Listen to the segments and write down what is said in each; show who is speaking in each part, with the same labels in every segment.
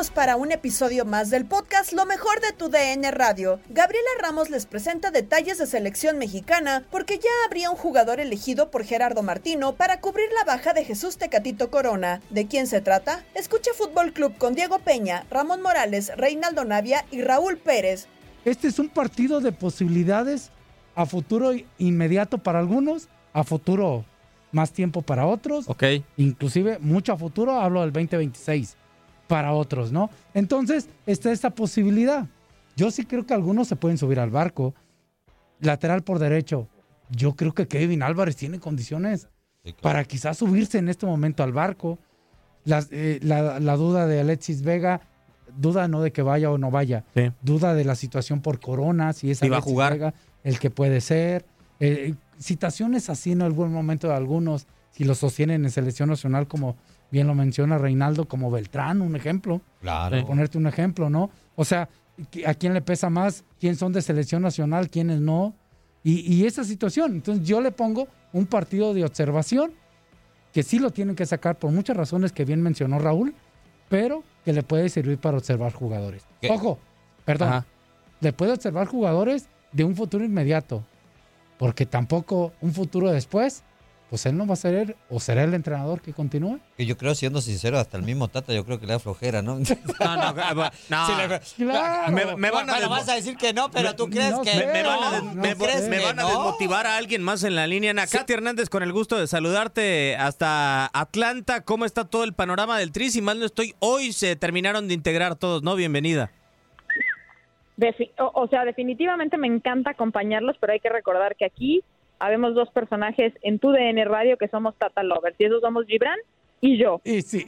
Speaker 1: Listos para un episodio más del podcast Lo mejor de tu DN Radio. Gabriela Ramos les presenta detalles de selección mexicana porque ya habría un jugador elegido por Gerardo Martino para cubrir la baja de Jesús Tecatito Corona. ¿De quién se trata? Escucha Fútbol Club con Diego Peña, Ramón Morales, Reinaldo Navia y Raúl Pérez.
Speaker 2: Este es un partido de posibilidades a futuro inmediato para algunos, a futuro más tiempo para otros.
Speaker 3: Ok.
Speaker 2: Inclusive mucho a futuro, hablo del 2026 para otros, ¿no? Entonces está esta posibilidad. Yo sí creo que algunos se pueden subir al barco. Lateral por derecho. Yo creo que Kevin Álvarez tiene condiciones para quizás subirse en este momento al barco. Las- eh, la, la duda de Alexis Vega, duda no de que vaya o no vaya,
Speaker 3: Sí.
Speaker 2: duda de la situación por Corona, si es
Speaker 3: Si va a
Speaker 2: Alexis
Speaker 3: jugar.
Speaker 2: Vega el que puede ser. Eh, citaciones así en algún momento de algunos, si lo sostienen en selección nacional, como bien lo menciona Reinaldo, como Beltrán, un ejemplo.
Speaker 3: Claro.
Speaker 2: Por ponerte un ejemplo, ¿no? O sea, ¿qui- ¿a quién le pesa más? ¿Quién son de selección nacional? ¿Quiénes no? Y, y esa situación. Entonces yo le pongo un partido de observación que sí lo tienen que sacar por muchas razones que bien mencionó Raúl, pero que le puede servir para observar jugadores.
Speaker 3: ¿Qué?
Speaker 2: Ojo, perdón,
Speaker 3: Ajá.
Speaker 2: le puede observar jugadores de un futuro inmediato, porque tampoco un futuro después, pues él no va a ser o será el entrenador que continúe.
Speaker 4: Que yo creo, siendo sincero, hasta el mismo Tata yo creo que le da flojera, ¿no?
Speaker 3: No, no, no.
Speaker 4: Sí, le-
Speaker 2: Claro.
Speaker 3: Me, me van a
Speaker 4: bueno, vas a decir que no, pero tú crees
Speaker 2: no
Speaker 4: que
Speaker 2: sé,
Speaker 3: me, me van a,
Speaker 2: no,
Speaker 3: me- me van a desmotivar a alguien más en la línea. Ana Katy Hernández, con el gusto de saludarte hasta Atlanta. ¿Cómo está todo el panorama del Tri? Si mal no estoy, hoy se terminaron de integrar todos, ¿no? Bienvenida.
Speaker 5: Defi- o, o sea, definitivamente me encanta acompañarlos, pero hay que recordar que aquí habemos dos personajes en tu DN Radio que somos Tata Lovers, y esos somos Gibran y yo.
Speaker 2: Y sí.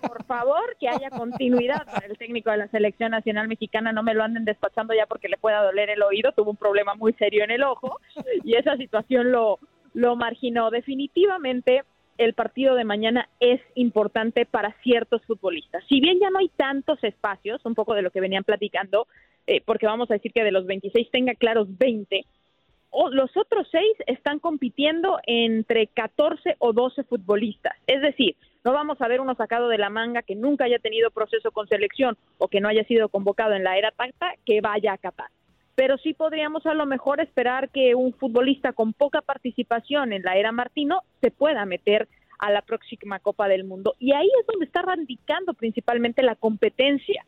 Speaker 5: Por favor, que haya continuidad para el técnico de la Selección Nacional Mexicana, no me lo anden despachando ya porque le pueda doler el oído, tuvo un problema muy serio en el ojo y esa situación lo, lo marginó. Definitivamente el partido de mañana es importante para ciertos futbolistas. Si bien ya no hay tantos espacios, un poco de lo que venían platicando, eh, porque vamos a decir que de los 26 tenga claros 20, o los otros seis están compitiendo entre 14 o 12 futbolistas. Es decir, no vamos a ver uno sacado de la manga que nunca haya tenido proceso con selección o que no haya sido convocado en la era Tacta que vaya a Qatar. Pero sí podríamos a lo mejor esperar que un futbolista con poca participación en la era Martino se pueda meter a la próxima Copa del Mundo. Y ahí es donde está radicando principalmente la competencia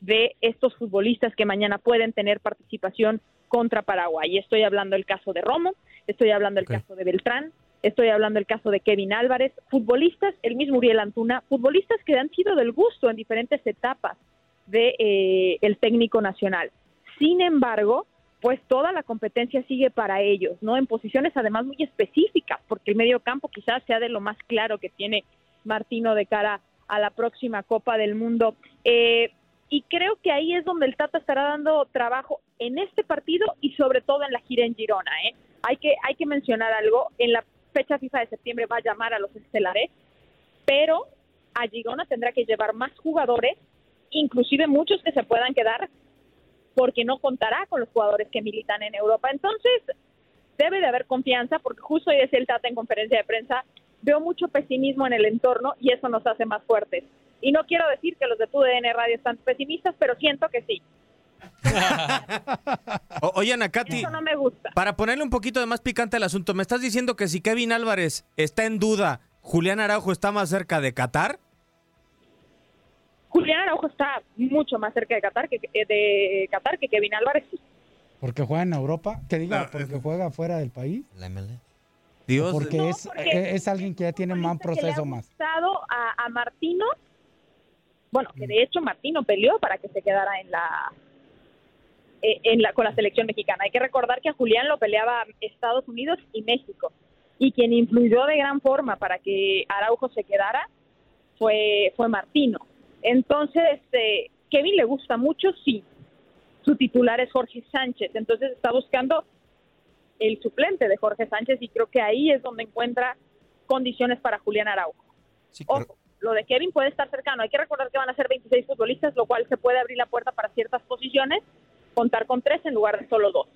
Speaker 5: de estos futbolistas que mañana pueden tener participación contra Paraguay. Estoy hablando del caso de Romo, estoy hablando del caso de Beltrán, Estoy hablando del caso de Kevin Álvarez, futbolistas, el mismo Uriel Antuna, futbolistas que han sido del gusto en diferentes etapas de eh, el técnico nacional. Sin embargo, pues toda la competencia sigue para ellos, ¿no? En posiciones además muy específicas, porque el medio campo quizás sea de lo más claro que tiene Martino de cara a la próxima Copa del Mundo. Eh, y creo que ahí es donde el Tata estará dando trabajo en este partido y sobre todo en la gira en Girona. ¿eh? Hay, que, hay que mencionar algo, en la fecha FIFA de septiembre va a llamar a los estelares, pero a Girona tendrá que llevar más jugadores, inclusive muchos que se puedan quedar porque no contará con los jugadores que militan en Europa. Entonces, debe de haber confianza, porque justo hoy decía el Tata en conferencia de prensa, veo mucho pesimismo en el entorno y eso nos hace más fuertes. Y no quiero decir que los de TUDN Radio están pesimistas, pero siento que sí.
Speaker 3: O- Oye, Ana Katy,
Speaker 5: Eso no me gusta.
Speaker 3: para ponerle un poquito de más picante al asunto, ¿me estás diciendo que si Kevin Álvarez está en duda, Julián Araujo está más cerca de Qatar?
Speaker 5: Julián Araujo está mucho más cerca de Qatar que, eh, de Qatar que Kevin Álvarez. sí.
Speaker 2: Porque juega en Europa, que diga,
Speaker 3: No,
Speaker 2: porque juega fuera del país.
Speaker 4: La MLS.
Speaker 3: Dios,
Speaker 2: Porque
Speaker 5: No,
Speaker 2: es,
Speaker 5: porque
Speaker 2: eh, es alguien que ya tiene más
Speaker 5: futbolista que le
Speaker 2: proceso
Speaker 5: ha
Speaker 2: más.
Speaker 5: a, a Martino, bueno, que de hecho Martino peleó para que se quedara en la, eh, en la con la selección mexicana. Hay que recordar que a Julián lo peleaba Estados Unidos y México. Y quien influyó de gran forma para que Araujo se quedara fue, fue Martino. Entonces, este, Kevin le gusta mucho, sí. Su titular es Jorge Sánchez, entonces está buscando el suplente de Jorge Sánchez y creo que ahí es donde encuentra condiciones para Julián Araujo.
Speaker 4: Sí,
Speaker 5: Ojo, lo de Kevin puede estar cercano. Hay que recordar que van a ser 26 futbolistas, lo cual se puede abrir la puerta para ciertas posiciones, contar con tres en lugar de solo dos.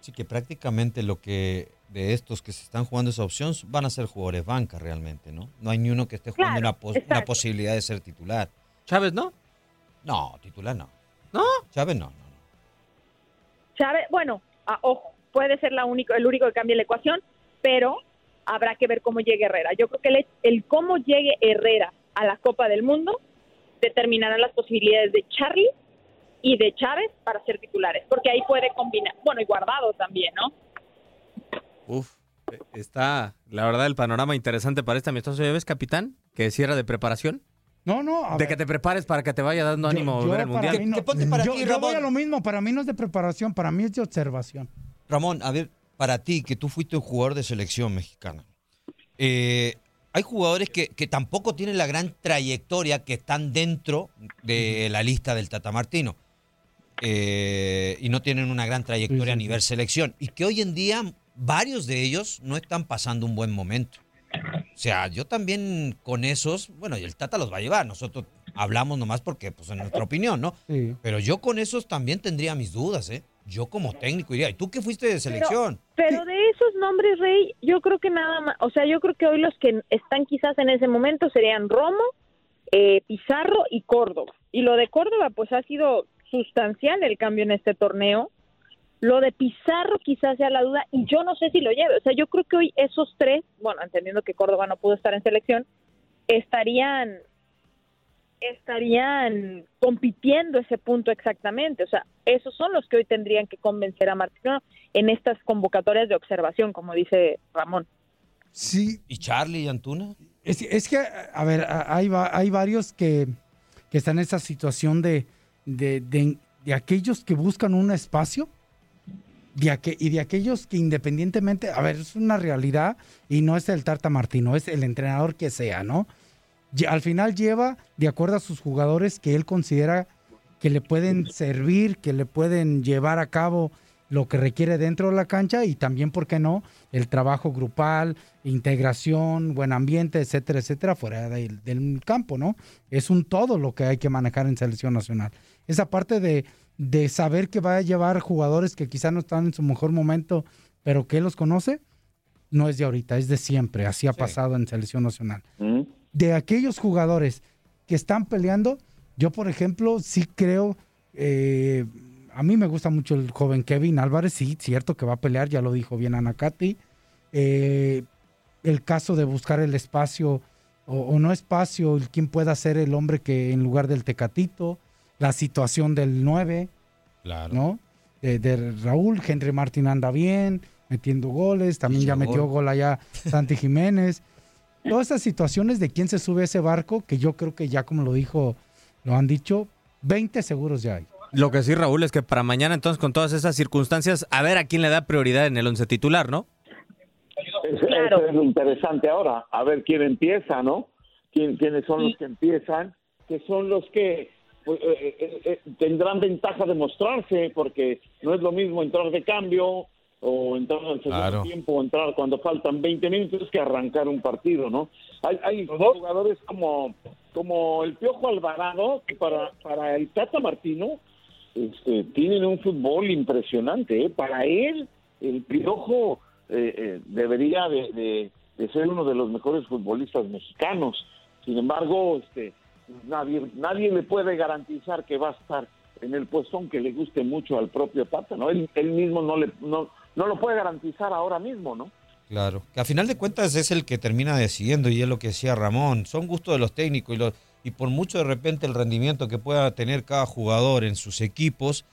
Speaker 4: Sí, que prácticamente lo que de estos que se están jugando esa opción van a ser jugadores banca realmente, ¿no? No hay ni uno que esté jugando
Speaker 5: Claro,
Speaker 4: una, pos- una
Speaker 5: exacto.
Speaker 4: posibilidad de ser titular.
Speaker 3: Chávez, ¿no?
Speaker 4: No, titular no.
Speaker 3: ¿No?
Speaker 4: Chávez no, no, no.
Speaker 5: Chávez, bueno, ah, ojo, puede ser la único, el único que cambie la ecuación, pero habrá que ver cómo llegue Herrera. Yo creo que el, el cómo llegue Herrera a la Copa del Mundo determinará las posibilidades de Charlie y de Chávez para ser titulares, porque ahí puede combinar, bueno, y Guardado también, ¿no?
Speaker 3: Uf, eh, está, la verdad, el panorama interesante para este amistoso. ¿Ya ves, capitán? Que cierra de preparación.
Speaker 2: No, no. a
Speaker 3: De
Speaker 2: ver,
Speaker 3: que te prepares para que te vaya dando
Speaker 2: yo-
Speaker 3: ánimo
Speaker 2: yo
Speaker 3: ver el
Speaker 2: para
Speaker 3: mundial.
Speaker 2: no-
Speaker 4: Que ponte para
Speaker 2: yo,
Speaker 4: ti,
Speaker 2: yo
Speaker 4: Ramón.
Speaker 2: voy a lo mismo, para mí no es de preparación, para mí es de observación.
Speaker 4: Ramón, a ver, para ti, que tú fuiste un jugador de selección mexicana, eh, hay jugadores que, que tampoco tienen la gran trayectoria que están dentro de la lista del Tata Martino eh, y no tienen una gran trayectoria
Speaker 2: Sí, sí,
Speaker 4: a nivel selección y que hoy en día varios de ellos no están pasando un buen momento. O sea, yo también con esos, bueno, y el Tata los va a llevar, nosotros hablamos nomás porque, pues en nuestra opinión, ¿no?
Speaker 2: Sí.
Speaker 4: Pero yo con esos también tendría mis dudas, ¿eh? Yo como técnico diría, ¿y tú qué fuiste de selección?
Speaker 5: Pero de esos nombres, Rey, yo creo que nada más, o sea, yo creo que hoy los que están quizás en ese momento serían Romo, eh, Pizarro y Córdoba. Y lo de Córdoba, pues ha sido sustancial el cambio en este torneo. Lo de Pizarro quizás sea la duda y yo no sé si lo lleve. O sea, yo creo que hoy esos tres, bueno, entendiendo que Córdoba no pudo estar en selección, estarían estarían compitiendo ese punto exactamente. O sea, esos son los que hoy tendrían que convencer a Martino en estas convocatorias de observación, como dice Ramón.
Speaker 2: Sí,
Speaker 4: ¿Y Charlie y Antuna?
Speaker 2: Es, es que, a ver, hay, va- hay varios que, que están en esa situación de, de, de- de aquellos que buscan un espacio de y de aquellos que independientemente, a ver, es una realidad y no es el Tarta Martino, es el entrenador que sea, ¿no? Al final lleva, de acuerdo a sus jugadores, que él considera que le pueden servir, que le pueden llevar a cabo lo que requiere dentro de la cancha y también, ¿por qué no?, el trabajo grupal, integración, buen ambiente, etcétera, etcétera, fuera del, del campo, ¿no? Es un todo lo que hay que manejar en selección nacional. Esa parte de, de saber que va a llevar jugadores que quizá no están en su mejor momento, pero que él los conoce, no es de ahorita, es de siempre. Así ha
Speaker 4: Sí.
Speaker 2: pasado en selección nacional. De aquellos jugadores que están peleando, yo, por ejemplo, sí creo, eh, a mí me gusta mucho el joven Kevin Álvarez, sí, cierto que va a pelear, ya lo dijo bien Anacati. Eh, el caso de buscar el espacio o, o no espacio, el quién pueda ser el hombre que en lugar del Tecatito, la situación del 9,
Speaker 4: Claro.
Speaker 2: ¿no? De, de Raúl, Henry Martín anda bien, metiendo goles, también ya metió
Speaker 4: gol
Speaker 2: allá Santi Jiménez. Todas esas situaciones de quién se sube a ese barco, que yo creo que ya como lo dijo, lo han dicho, 20 seguros ya hay.
Speaker 3: Lo que sí, Raúl, es que para mañana, entonces, con todas esas circunstancias, a ver a quién le da prioridad en el once titular, ¿no?
Speaker 6: Es-
Speaker 5: Claro.
Speaker 6: Eso es lo interesante ahora, a ver quién empieza, ¿no? ¿Quién, ¿Quiénes son los que empiezan? Que son los que pues, eh, eh, eh, tendrán ventaja de mostrarse, porque no es lo mismo entrar de cambio o entrar al segundo
Speaker 4: Claro.
Speaker 6: tiempo o entrar cuando faltan 20 minutos que arrancar un partido, ¿no? Hay, hay jugadores como, como el Piojo Alvarado, que para, para el Tata Martino este, tienen un fútbol impresionante. ¿eh? Para él, el Piojo eh, eh, debería de, de- de ser uno de los mejores futbolistas mexicanos. Sin embargo, este, nadie, nadie le puede garantizar que va a estar en el puesto aunque le guste mucho al propio Tata, ¿no? Él, él mismo no, le, no, no lo puede garantizar ahora mismo, ¿no?
Speaker 4: Claro, que a final de cuentas es el que termina decidiendo y es lo que decía Ramón, son gustos de los técnicos y, los, y por mucho de repente el rendimiento que pueda tener cada jugador en sus equipos,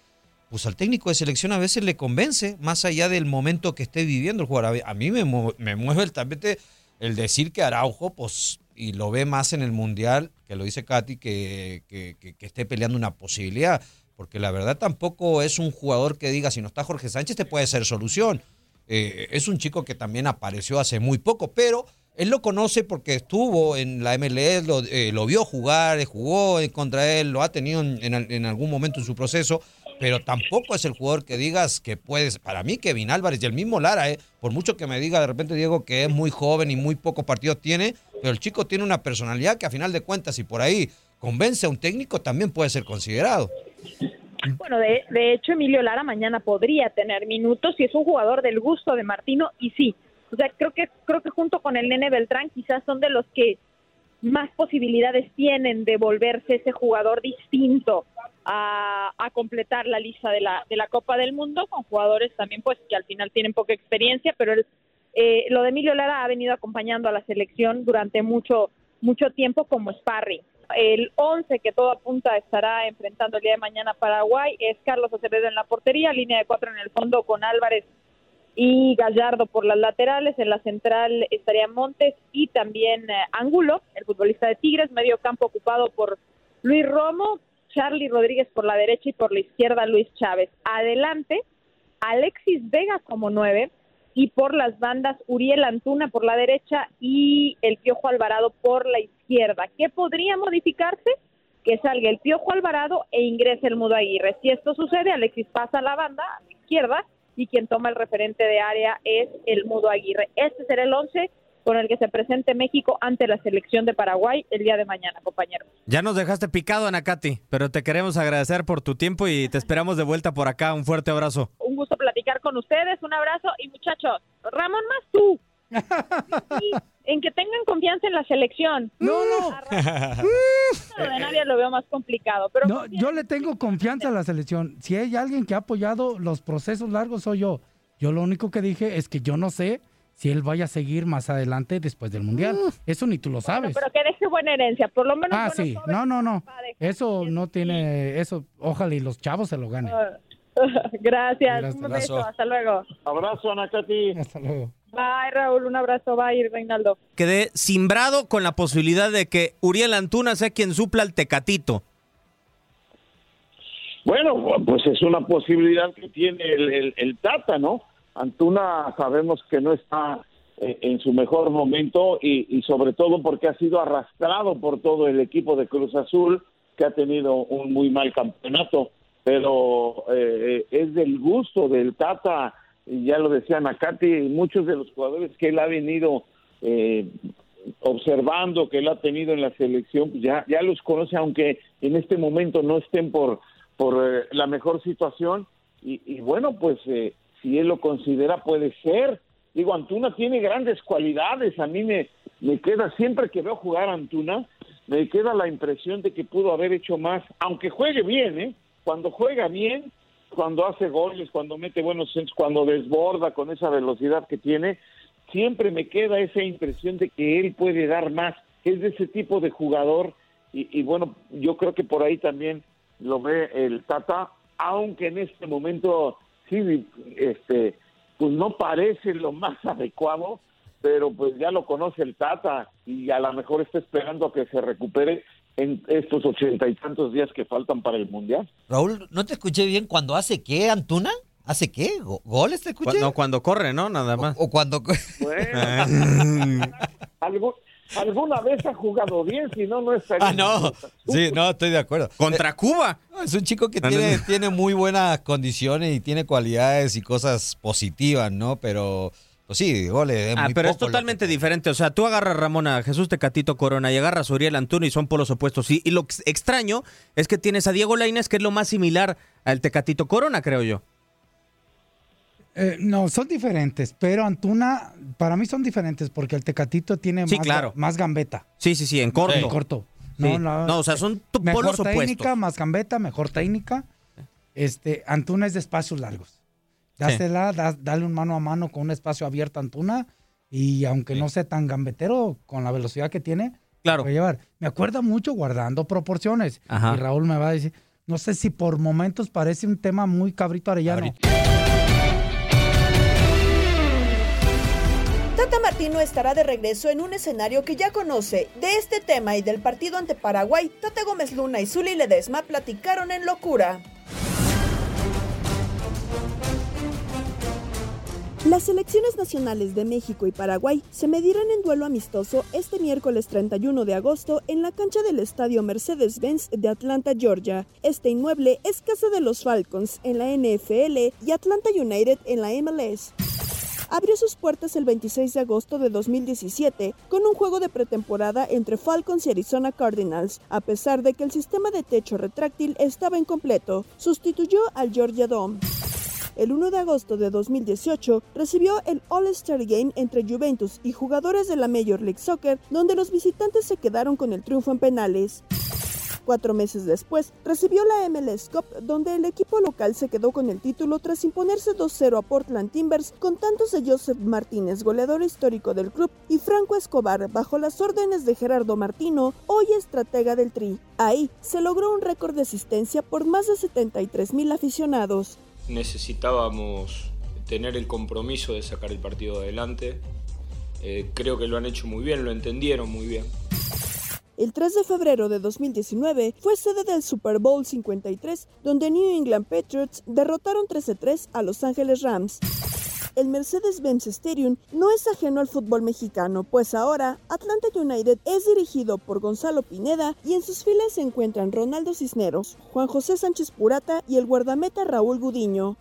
Speaker 4: pues al técnico de selección a veces le convence, más allá del momento que esté viviendo el jugador. A mí me, me mueve el tapete el decir que Araujo, pues, y lo ve más en el Mundial, que lo dice Katy, que, que, que- que esté peleando una posibilidad, porque la verdad tampoco es un jugador que diga, si no está Jorge Sánchez, te puede ser solución. Eh, es un chico que también apareció hace muy poco, pero él lo conoce porque estuvo en la MLS, lo, eh, lo vio jugar, jugó contra él, lo ha tenido en algún momento en su proceso, pero tampoco es el jugador que digas que puedes. Para mí, Kevin Álvarez y el mismo Lara, eh, por mucho que me diga de repente Diego que es muy joven y muy pocos partidos tiene, pero el chico tiene una personalidad que a final de cuentas, y por ahí convence a un técnico, también puede ser considerado.
Speaker 5: Bueno, de, de hecho, Emilio Lara mañana podría tener minutos y es un jugador del gusto de Martino y sí. O sea, creo que creo que junto con el Nene Beltrán quizás son de los que más posibilidades tienen de volverse ese jugador distinto a, a completar la lista de la, de la Copa del Mundo con jugadores también pues que al final tienen poca experiencia, pero el, eh, lo de Emilio Lara ha venido acompañando a la selección durante mucho mucho tiempo como sparring. El 11 que todo apunta estará enfrentando el día de mañana Paraguay es Carlos Acevedo en la portería, línea de cuatro en el fondo con Álvarez y Gallardo por las laterales. En la central estarían Montes y también eh, Angulo, el futbolista de Tigres, medio campo ocupado por Luis Romo, Charlie Rodríguez por la derecha y por la izquierda Luis Chávez. Adelante, Alexis Vega como nueve y por las bandas Uriel Antuna por la derecha y el Piojo Alvarado por la izquierda. ¿Qué podría modificarse? Que salga el Piojo Alvarado e ingrese el Mudo Aguirre. Si esto sucede, Alexis pasa a la banda a la izquierda y quien toma el referente de área es el Mudo Aguirre. Este será el 11 con el que se presente México ante la selección de Paraguay el día de mañana, compañeros.
Speaker 3: Ya nos dejaste picado, Anacati, pero te queremos agradecer por tu tiempo y te esperamos de vuelta por acá. Un fuerte abrazo.
Speaker 5: Un gusto platicar con ustedes, un abrazo y muchachos, Ramón más tú. Sí, en que tengan confianza en la selección.
Speaker 2: No, no.
Speaker 5: Lo de nadie lo veo más complicado, pero
Speaker 2: No, yo le tengo confianza a la selección. Si hay alguien que ha apoyado los procesos largos, soy yo. Yo lo único que dije es que yo no sé si él vaya a seguir más adelante después del Mundial. Eso ni tú lo sabes.
Speaker 5: pero que deje buena herencia, por lo menos.
Speaker 2: Ah, sí. No, no, no. Eso no tiene... Eso, ojalá y los chavos se lo ganen.
Speaker 5: Gracias,
Speaker 2: Gracias.
Speaker 5: un
Speaker 4: Abrazo.
Speaker 5: beso, hasta luego.
Speaker 6: Abrazo, Anacati.
Speaker 2: Hasta luego.
Speaker 5: Bye, Raúl, un abrazo, bye, Reinaldo.
Speaker 3: Quedé simbrado con la posibilidad de que Uriel Antuna sea quien supla al Tecatito.
Speaker 6: Bueno, pues es una posibilidad que tiene el, el- el Tata, ¿no? Antuna sabemos que no está eh, en su mejor momento y, y sobre todo porque ha sido arrastrado por todo el equipo de Cruz Azul, que ha tenido un muy mal campeonato, pero eh, es del gusto del Tata, ya lo decía Nakati, muchos de los jugadores que él ha venido eh, observando, que él ha tenido en la selección, pues ya, ya los conoce, aunque en este momento no estén por, por eh, la mejor situación. Y, y bueno, pues eh, si él lo considera, puede ser. Digo, Antuna tiene grandes cualidades. A mí me, me queda, siempre que veo jugar Antuna, me queda la impresión de que pudo haber hecho más, aunque juegue bien, ¿eh? Cuando juega bien, cuando hace goles, cuando mete buenos centros, cuando desborda con esa velocidad que tiene, siempre me queda esa impresión de que él puede dar más, es de ese tipo de jugador. Y, y bueno, yo creo que por ahí también lo ve el Tata, aunque en este momento sí, este, pues no parece lo más adecuado, pero pues ya lo conoce el Tata y a lo mejor está esperando a que se recupere en estos ochenta y tantos días que faltan para el Mundial.
Speaker 4: Raúl, ¿no te escuché bien cuando hace qué, Antuna? ¿Hace qué? ¿Go- ¿Goles te escuché?
Speaker 3: No, cuando corre, ¿no? Nada más.
Speaker 4: O cuando...
Speaker 6: Bueno, algo- alguna vez ha jugado bien, si no, no estaría.
Speaker 4: Ah, no. Sí, no, estoy de acuerdo.
Speaker 3: Contra Cuba.
Speaker 4: Es un chico que tiene, tiene muy buenas condiciones y tiene cualidades y cosas positivas, ¿no? Pero, pues sí, goles. Es
Speaker 3: Ah,
Speaker 4: muy
Speaker 3: pero es
Speaker 4: poco
Speaker 3: totalmente diferente. O sea, tú agarras a Ramón a Jesús Tecatito Corona y agarras a Uriel Antuna y son polos opuestos. Y, y lo ex- extraño es que tienes a Diego Lainez, que es lo más similar al Tecatito Corona, creo yo.
Speaker 2: Eh, no, son diferentes, pero Antuna, para mí son diferentes porque el Tecatito tiene
Speaker 3: Sí,
Speaker 2: más,
Speaker 3: claro.
Speaker 2: más gambeta.
Speaker 3: Sí, sí, sí, en corto.
Speaker 2: En corto.
Speaker 3: Sí. No, o sea, son tu-
Speaker 2: mejor
Speaker 3: polos
Speaker 2: técnica,
Speaker 3: opuestos.
Speaker 2: más gambeta, mejor técnica. Este, Antuna es de espacios largos.
Speaker 3: Sí.
Speaker 2: Dásela, da- dale un mano a mano con un espacio abierto a Antuna y aunque no sea tan gambetero con la velocidad que tiene,
Speaker 3: Claro.
Speaker 2: puede llevar. Me acuerda mucho guardando proporciones.
Speaker 3: Ajá.
Speaker 2: Y Raúl me va a decir, no sé si por momentos parece un tema muy cabrito arellano.
Speaker 1: Tata Martino estará de regreso en un escenario que ya conoce. De este tema y del partido ante Paraguay, Tata Gómez Luna y Zuli Ledesma platicaron en locura. Las selecciones nacionales de México y Paraguay se medirán en duelo amistoso este miércoles 31 de agosto en la cancha del estadio Mercedes-Benz de Atlanta, Georgia. Este inmueble es casa de los Falcons en la NFL y Atlanta United en la MLS abrió sus puertas el 26 de agosto de 2017 con un juego de pretemporada entre Falcons y Arizona Cardinals, a pesar de que el sistema de techo retráctil estaba incompleto. Sustituyó al Georgia Dome. El 1 de agosto de 2018 recibió el All-Star Game entre Juventus y jugadores de la Major League Soccer, donde los visitantes se quedaron con el triunfo en penales. Cuatro meses después, recibió la MLS Cup, donde el equipo local se quedó con el título tras imponerse 2-0 a Portland Timbers con tantos de Joseph Martínez, goleador histórico del club, y Franco Escobar, bajo las órdenes de Gerardo Martino, hoy estratega del Tri. Ahí se logró un récord de asistencia por más de 73 mil aficionados.
Speaker 7: Necesitábamos tener el compromiso de sacar el partido adelante. Eh, creo que lo han hecho muy bien, lo entendieron muy bien.
Speaker 1: El 3 de febrero de 2019 fue sede del Super Bowl 53, donde New England Patriots derrotaron 13-3 a Los Ángeles Rams. El Mercedes-Benz Stadium no es ajeno al fútbol mexicano, pues ahora Atlanta United es dirigido por Gonzalo Pineda y en sus filas se encuentran Ronaldo Cisneros, Juan José Sánchez Purata y el guardameta Raúl Gudiño.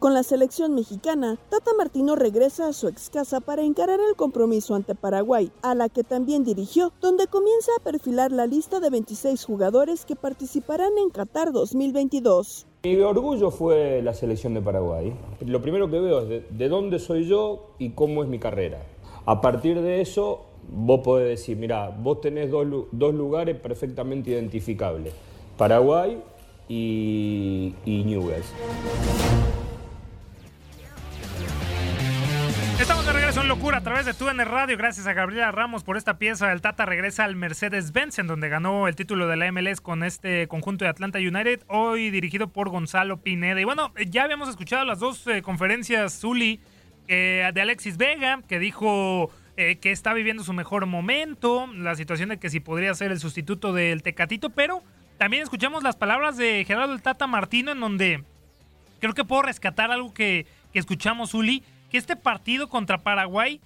Speaker 1: Con la selección mexicana, Tata Martino regresa a su ex casa para encarar el compromiso ante Paraguay, a la que también dirigió, donde comienza a perfilar la lista de 26 jugadores que participarán en Qatar 2022.
Speaker 7: Mi orgullo fue la selección de Paraguay. Lo primero que veo es de, de dónde soy yo y cómo es mi carrera. A partir de eso, vos podés decir, mira, vos tenés dos lugares perfectamente identificables, Paraguay y, y Newell's.
Speaker 8: Regreso en Locura a través de TUN Radio. Gracias a Gabriela Ramos por esta pieza. El Tata regresa al Mercedes-Benz, en donde ganó el título de la MLS con este conjunto de Atlanta United, hoy dirigido por Gonzalo Pineda. Y bueno, ya habíamos escuchado las dos eh, conferencias, Zuli, eh, de Alexis Vega, que dijo eh, que está viviendo su mejor momento, la situación de que si podría ser el sustituto del Tecatito, pero también escuchamos las palabras de Gerardo el Tata Martino, en donde creo que puedo rescatar algo que, escuchamos, Uli, que este partido contra Paraguay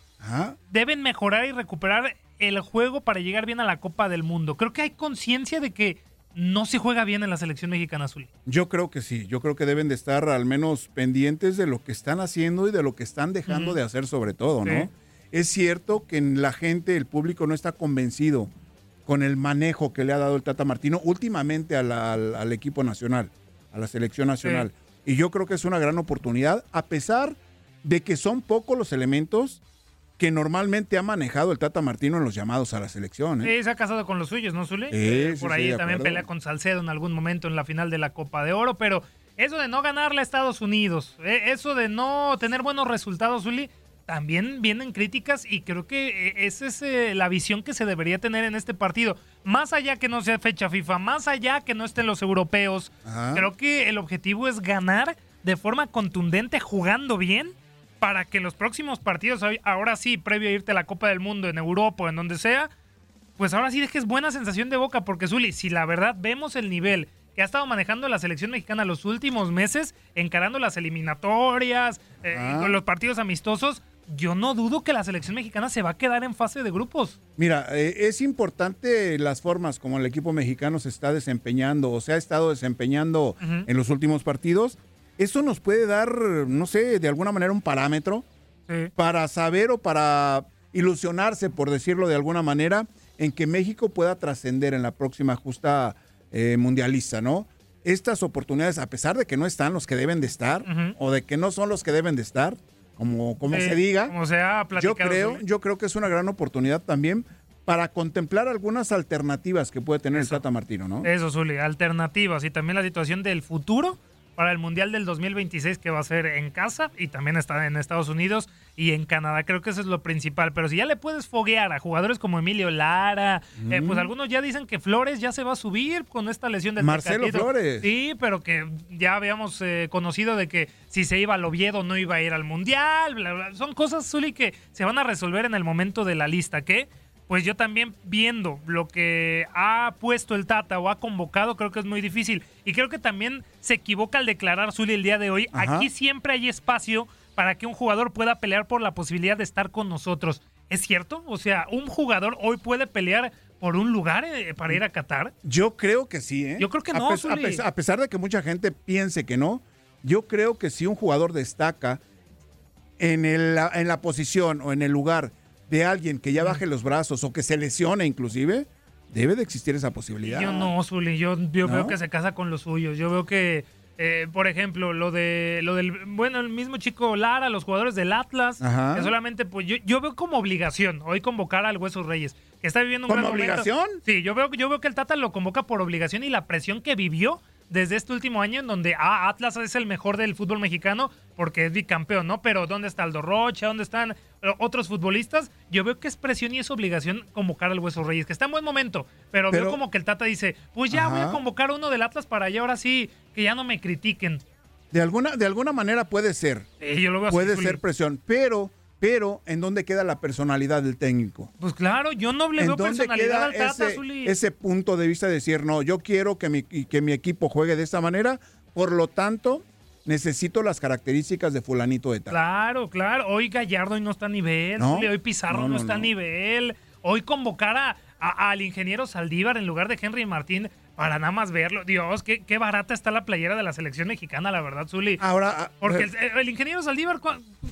Speaker 8: deben mejorar y recuperar el juego para llegar bien a la Copa del Mundo. Creo que hay conciencia de que no se juega bien en la selección mexicana, Zuli.
Speaker 9: Yo creo que sí, yo creo que deben de estar al menos pendientes de lo que están haciendo y de lo que están dejando de hacer sobre todo, ¿no?
Speaker 8: Sí.
Speaker 9: Es cierto que la gente, el público no está convencido con el manejo que le ha dado el Tata Martino últimamente a la- al, al equipo nacional, a la selección nacional. Y yo creo que es una gran oportunidad, a pesar de que son pocos los elementos que normalmente ha manejado el Tata Martino en los llamados a la selección. ¿eh?
Speaker 8: Sí, se ha casado con los suyos, ¿no, Zuli?
Speaker 9: Sí,
Speaker 8: Eh, Por
Speaker 9: sí,
Speaker 8: ahí también pelea con Salcedo en algún momento en la final de la Copa de Oro, pero eso de no ganarle a Estados Unidos, eh, eso de no tener buenos resultados, Zuli, también vienen críticas y creo que esa es eh, la visión que se debería tener en este partido. Más allá que no sea fecha FIFA, más allá que no estén los europeos,
Speaker 9: Ajá.
Speaker 8: creo que el objetivo es ganar de forma contundente, jugando bien para que los próximos partidos, hoy- ahora sí, previo a irte a la Copa del Mundo en Europa o en donde sea, pues ahora sí dejes buena sensación de boca, porque Zuli, si la verdad vemos el nivel que ha estado manejando la selección mexicana los últimos meses, encarando las eliminatorias, eh,
Speaker 9: Ah.
Speaker 8: con los partidos amistosos, yo no dudo que la selección mexicana se va a quedar en fase de grupos.
Speaker 9: Mira, eh, es importante las formas como el equipo mexicano se está desempeñando o se ha estado desempeñando en los últimos partidos. Eso nos puede dar, no sé, de alguna manera un parámetro
Speaker 8: Sí.
Speaker 9: para saber o para ilusionarse, por decirlo de alguna manera, en que México pueda trascender en la próxima justa eh, mundialista, ¿no? Estas oportunidades, a pesar de que no están los que deben de estar o de que no son los que deben de estar, como, como
Speaker 8: Sí,
Speaker 9: se diga,
Speaker 8: Como se ha
Speaker 9: yo creo, yo creo que es una gran oportunidad también para contemplar algunas alternativas que puede tener el Tata Martino, ¿no?
Speaker 8: Eso, Zuli, alternativas y también la situación del futuro para el Mundial del 2026 que va a ser en casa y también está en Estados Unidos y en Canadá. Creo que eso es lo principal. Pero si ya le puedes foguear a jugadores como Emilio Lara, eh,
Speaker 9: Mm.
Speaker 8: pues algunos ya dicen que Flores ya se va a subir con esta lesión del
Speaker 9: Marcelo
Speaker 8: Tecatito.
Speaker 9: Flores.
Speaker 8: Sí, pero que ya habíamos eh, conocido de que si se iba al Oviedo no iba a ir al Mundial. bla, bla. Son cosas, Zuli, que se van a resolver en el momento de la lista. Que pues yo también viendo lo que ha puesto el Tata o ha convocado, creo que es muy difícil. Y creo que también se equivoca al declarar Zuli el día de hoy.
Speaker 9: Ajá.
Speaker 8: Aquí siempre hay espacio para que un jugador pueda pelear por la posibilidad de estar con nosotros. ¿Es cierto? O sea, un jugador hoy puede pelear por un lugar eh, para ir a Qatar.
Speaker 9: Yo creo que sí, ¿eh?
Speaker 8: Yo creo que
Speaker 9: A
Speaker 8: no,
Speaker 9: a, pes- a pesar de que mucha gente piense que no, yo creo que si un jugador destaca en, el- en la posición o en el lugar de alguien que ya baje los brazos o que se lesione inclusive, debe de existir esa posibilidad.
Speaker 8: Yo no, Zuli, yo, yo
Speaker 9: ¿No?
Speaker 8: veo que se casa con los suyos. Yo veo que, eh, por ejemplo, lo de lo del, bueno, el mismo chico Lara, los jugadores del Atlas,
Speaker 9: Ajá.
Speaker 8: que solamente, pues yo, yo veo como obligación hoy convocar al Hueso Reyes, que está viviendo un
Speaker 9: ¿Como
Speaker 8: gran momento.
Speaker 9: obligación?
Speaker 8: Sí, yo veo, yo veo que el Tata lo convoca por obligación y la presión que vivió desde este último año en donde ah, Atlas es el mejor del fútbol mexicano porque es bicampeón, ¿no? Pero ¿dónde está Aldo Rocha? ¿Dónde están eh, otros futbolistas? Yo veo que es presión y es obligación convocar al Hueso Reyes, que está en buen momento, pero,
Speaker 9: Pero-
Speaker 8: veo como que el Tata dice, pues ya voy a convocar a uno del Atlas para ya ahora sí, que ya no me critiquen.
Speaker 9: De alguna, de alguna manera puede ser.
Speaker 8: Sí, yo lo veo
Speaker 9: puede ser presión, pero, pero, ¿en dónde queda la personalidad del técnico?
Speaker 8: Pues claro, yo no le
Speaker 9: ¿En
Speaker 8: veo personalidad al Tata,
Speaker 9: ese,
Speaker 8: Zuli.
Speaker 9: ese punto de vista de decir, no, yo quiero que mi, que mi equipo juegue de esta manera, por lo tanto, necesito las características de fulanito de tal.
Speaker 8: Claro, claro. Hoy Gallardo hoy no está a nivel.
Speaker 9: No.
Speaker 8: Hoy Pizarro
Speaker 9: No,
Speaker 8: no,
Speaker 9: no,
Speaker 8: está a nivel. Hoy convocar a, a- al ingeniero Saldívar en lugar de Henry Martín para nada más verlo. Dios, qué, qué barata está la playera de la selección mexicana, la verdad, Zuli.
Speaker 9: Ahora, ah,
Speaker 8: Porque
Speaker 9: eh,
Speaker 8: el, el ingeniero Saldívar,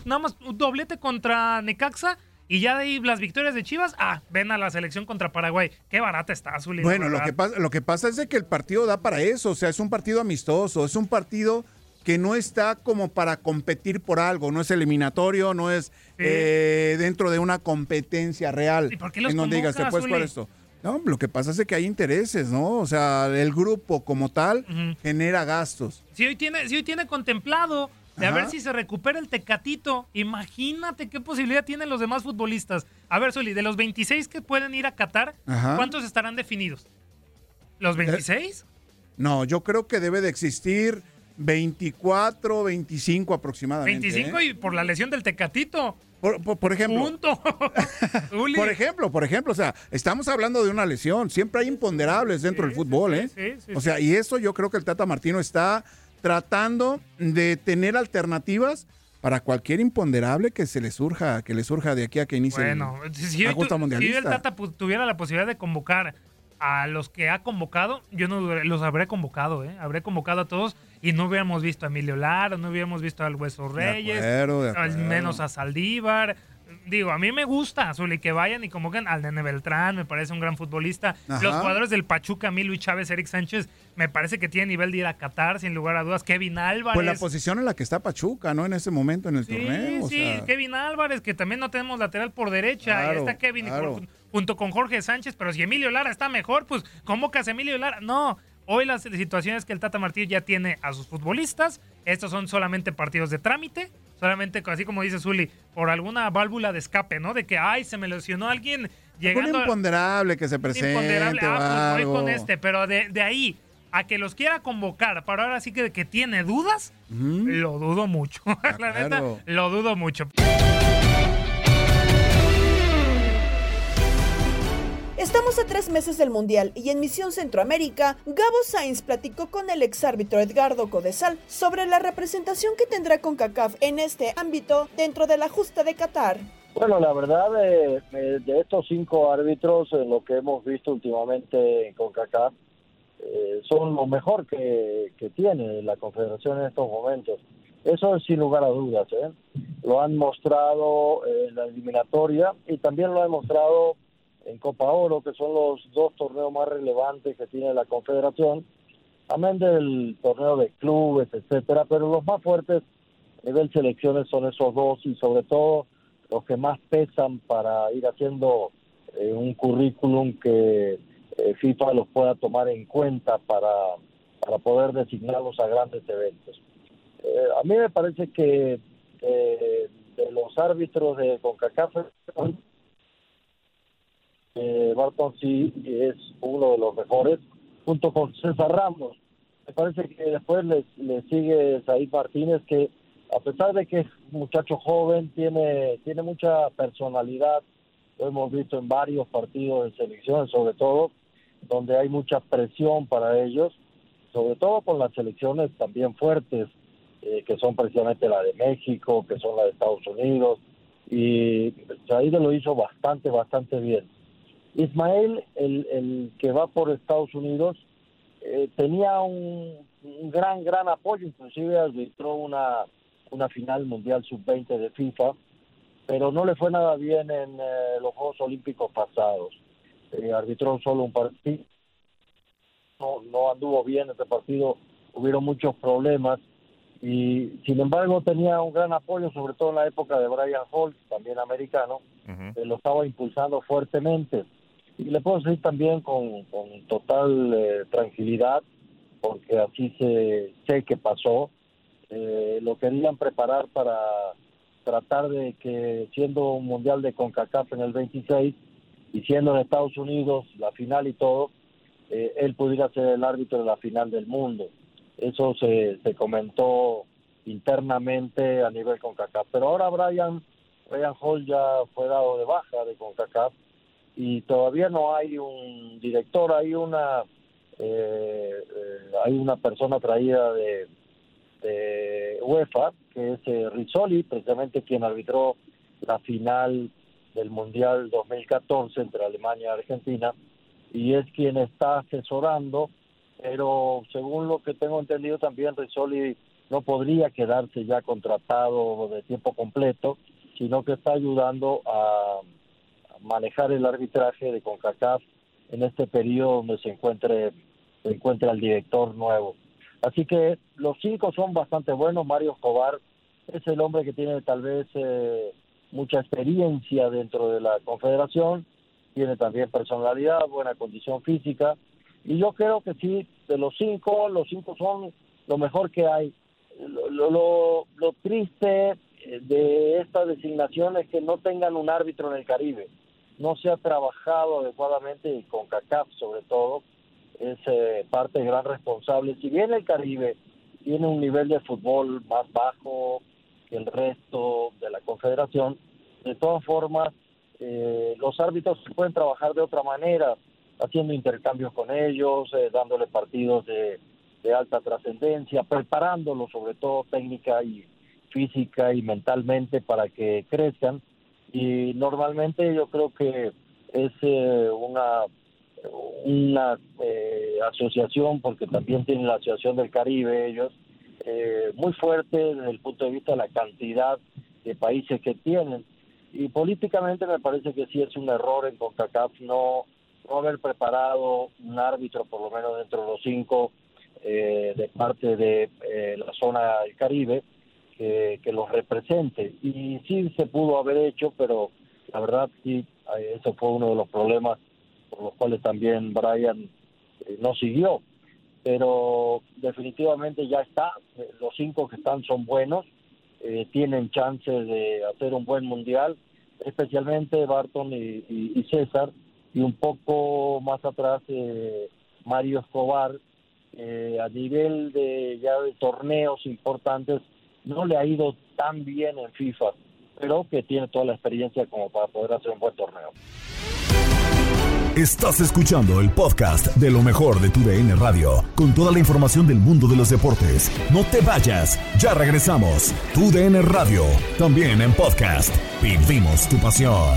Speaker 8: nada más un doblete contra Necaxa. Y ya de ahí las victorias de Chivas, ah, ven a la selección contra Paraguay. Qué barata está, Zuli.
Speaker 9: Bueno, lo que, pasa, lo que pasa es de que el partido da para eso, o sea, es un partido amistoso, es un partido que no está como para competir por algo, no es eliminatorio, no es eh, dentro de una competencia real.
Speaker 8: ¿Y por qué los
Speaker 9: en donde digas, ¿se
Speaker 8: convocas,
Speaker 9: puede jugar
Speaker 8: Zuli?
Speaker 9: esto? No, lo que pasa es que hay intereses, ¿no? O sea, el grupo como tal genera gastos.
Speaker 8: Si hoy tiene, si hoy tiene contemplado de a ver si se recupera el Tecatito, imagínate qué posibilidad tienen los demás futbolistas. A ver, Soli, de los 26 que pueden ir a Qatar,
Speaker 9: Ajá.
Speaker 8: ¿cuántos estarán definidos? ¿Los 26?
Speaker 9: No, yo creo que debe de existir 24, 25 aproximadamente.
Speaker 8: 25
Speaker 9: ¿eh?
Speaker 8: y por la lesión del Tecatito.
Speaker 9: Por, por- por ejemplo,
Speaker 8: Punto.
Speaker 9: Por ejemplo, por ejemplo, o sea, estamos hablando de una lesión. Siempre hay imponderables dentro del fútbol, ¿eh?
Speaker 8: sí, sí,
Speaker 9: o sea, y eso yo creo que el Tata Martino está tratando de tener alternativas para cualquier imponderable que se le surja, que le surja de aquí a que inicie
Speaker 8: Bueno, si, si
Speaker 9: la
Speaker 8: tu- si
Speaker 9: mundialista.
Speaker 8: el Tata pu- tuviera la posibilidad de convocar a los que ha convocado, yo no los habré convocado, ¿eh? Habré convocado a todos y no hubiéramos visto a Emilio Lara, no hubiéramos visto al Hueso Reyes,
Speaker 9: acuerdo, de
Speaker 8: al menos a Saldívar. Digo, a mí me gusta, Zuli, que vayan y convoquen al Nene Beltrán, me parece un gran futbolista.
Speaker 9: Ajá.
Speaker 8: Los jugadores del Pachuca, a mí, Luis Chávez, Eric Sánchez, me parece que tiene nivel de ir a Qatar, sin lugar a dudas. Kevin Álvarez.
Speaker 9: Pues la posición en la que está Pachuca, ¿no? En ese momento en el
Speaker 8: Sí,
Speaker 9: torneo. o
Speaker 8: sí,
Speaker 9: sea,
Speaker 8: Kevin Álvarez, que también no tenemos lateral por derecha.
Speaker 9: Claro,
Speaker 8: está Kevin y
Speaker 9: claro.
Speaker 8: junto con Jorge Sánchez, pero si Emilio Lara está mejor, pues convocas a Emilio Lara. No, hoy la situación es que el Tata Martínez ya tiene a sus futbolistas. Estos son solamente partidos de trámite. Solamente, así como dice Zuli, por alguna válvula de escape, ¿no? De que, ay, se me lesionó alguien
Speaker 9: un
Speaker 8: llegando a-
Speaker 9: imponderable que se presente.
Speaker 8: imponderable. Ah, pues voy con este, pero de, de ahí a que los quiera convocar, pero ahora sí que, que tiene dudas, lo dudo mucho. La neta,
Speaker 9: claro.
Speaker 8: lo dudo mucho.
Speaker 1: Estamos a tres meses del Mundial y en Misión Centroamérica, Gabo Sainz platicó con el exárbitro Edgardo Codesal sobre la representación que tendrá con CACAF en este ámbito dentro de la justa de Qatar.
Speaker 10: Bueno, la verdad, eh, eh, de estos cinco árbitros, en lo que hemos visto últimamente en CONCACAF, eh, son lo mejor que, tiene la Confederación en estos momentos. Eso es sin lugar a dudas. ¿eh? Lo han mostrado en la eliminatoria y también lo han mostrado en Copa Oro, que son los dos torneos más relevantes que tiene la Confederación, amén del torneo de clubes, etcétera, pero los más fuertes a nivel selecciones son esos dos y sobre todo los que más pesan para ir haciendo eh, un currículum que eh, FIFA los pueda tomar en cuenta para, para poder designarlos a grandes eventos. Eh, a mí me parece que eh, de los árbitros de CONCACAF, eh, Barton sí es uno de los mejores, junto con César Ramos. Me parece que después le, le sigue Said Martínez, que a pesar de que es un muchacho joven, tiene, tiene mucha personalidad. Lo hemos visto en varios partidos de selección, sobre todo, donde hay mucha presión para ellos, sobre todo con las selecciones también fuertes, eh, que son precisamente la de México, que son la de Estados Unidos. Y Said lo hizo bastante, bastante bien. Ismael, el, el que va por Estados Unidos, eh, tenía un, un gran, gran apoyo, inclusive arbitró una, una final mundial sub-20 de FIFA, pero no le fue nada bien en eh, los Juegos Olímpicos pasados. Eh, arbitró solo un partido, no, no anduvo bien ese partido, hubieron muchos problemas y sin embargo tenía un gran apoyo, sobre todo en la época de Brian Holt, también americano, que lo estaba impulsando fuertemente. Y le puedo decir también con, con total eh, tranquilidad, porque así se, sé que pasó, eh, lo querían preparar para tratar de que siendo un mundial de CONCACAF en el 26 y siendo en Estados Unidos la final y todo, eh, él pudiera ser el árbitro de la final del mundo. Eso se, se comentó internamente a nivel CONCACAF. Pero ahora Brian, Brian Hall ya fue dado de baja de CONCACAF y todavía no hay un director, hay una eh, eh, hay una persona traída de, UEFA que es eh, Rizzoli, precisamente quien arbitró la final del Mundial 2014 entre Alemania y Argentina y es quien está asesorando, pero según lo que tengo entendido también Rizzoli no podría quedarse ya contratado de tiempo completo, sino que está ayudando a manejar el arbitraje de CONCACAF en este periodo donde se encuentre se encuentra el director nuevo. Así que los cinco son bastante buenos. Mario Escobar es el hombre que tiene tal vez eh, mucha experiencia dentro de la confederación, tiene también personalidad, buena condición física. Y yo creo que sí, de los cinco, los cinco son lo mejor que hay. Lo, lo, lo triste de esta designación es que no tengan un árbitro en el Caribe no se ha trabajado adecuadamente y con CACAF sobre todo es eh, parte gran responsable. Si bien el Caribe tiene un nivel de fútbol más bajo que el resto de la Confederación, de todas formas eh, los árbitros pueden trabajar de otra manera, haciendo intercambios con ellos, eh, dándole partidos de, de alta trascendencia, preparándolos sobre todo técnica y física y mentalmente para que crezcan y normalmente yo creo que es eh, una una eh, asociación porque también tiene la asociación del Caribe ellos eh, muy fuerte desde el punto de vista de la cantidad de países que tienen. Y políticamente me parece que sí es un error en CONCACAF no no haber preparado un árbitro por lo menos dentro de los cinco de parte de la zona del Caribe que, que los represente. Y sí se pudo haber hecho, pero la verdad sí, eso fue uno de los problemas por los cuales también Brian eh, no siguió. Pero definitivamente ya está, eh, los cinco que están son buenos, eh, tienen chances de hacer un buen mundial, especialmente Barton y, y, César, y un poco más atrás Mario Escobar, eh, a nivel de ya de torneos importantes no le ha ido tan bien en FIFA, pero que tiene toda la experiencia como para poder hacer un buen torneo.
Speaker 11: Estás escuchando el podcast de lo mejor de tu DN Radio, con toda la información del mundo de los deportes. No te vayas, ya regresamos. Tu DN Radio, también en podcast. Vivimos tu pasión.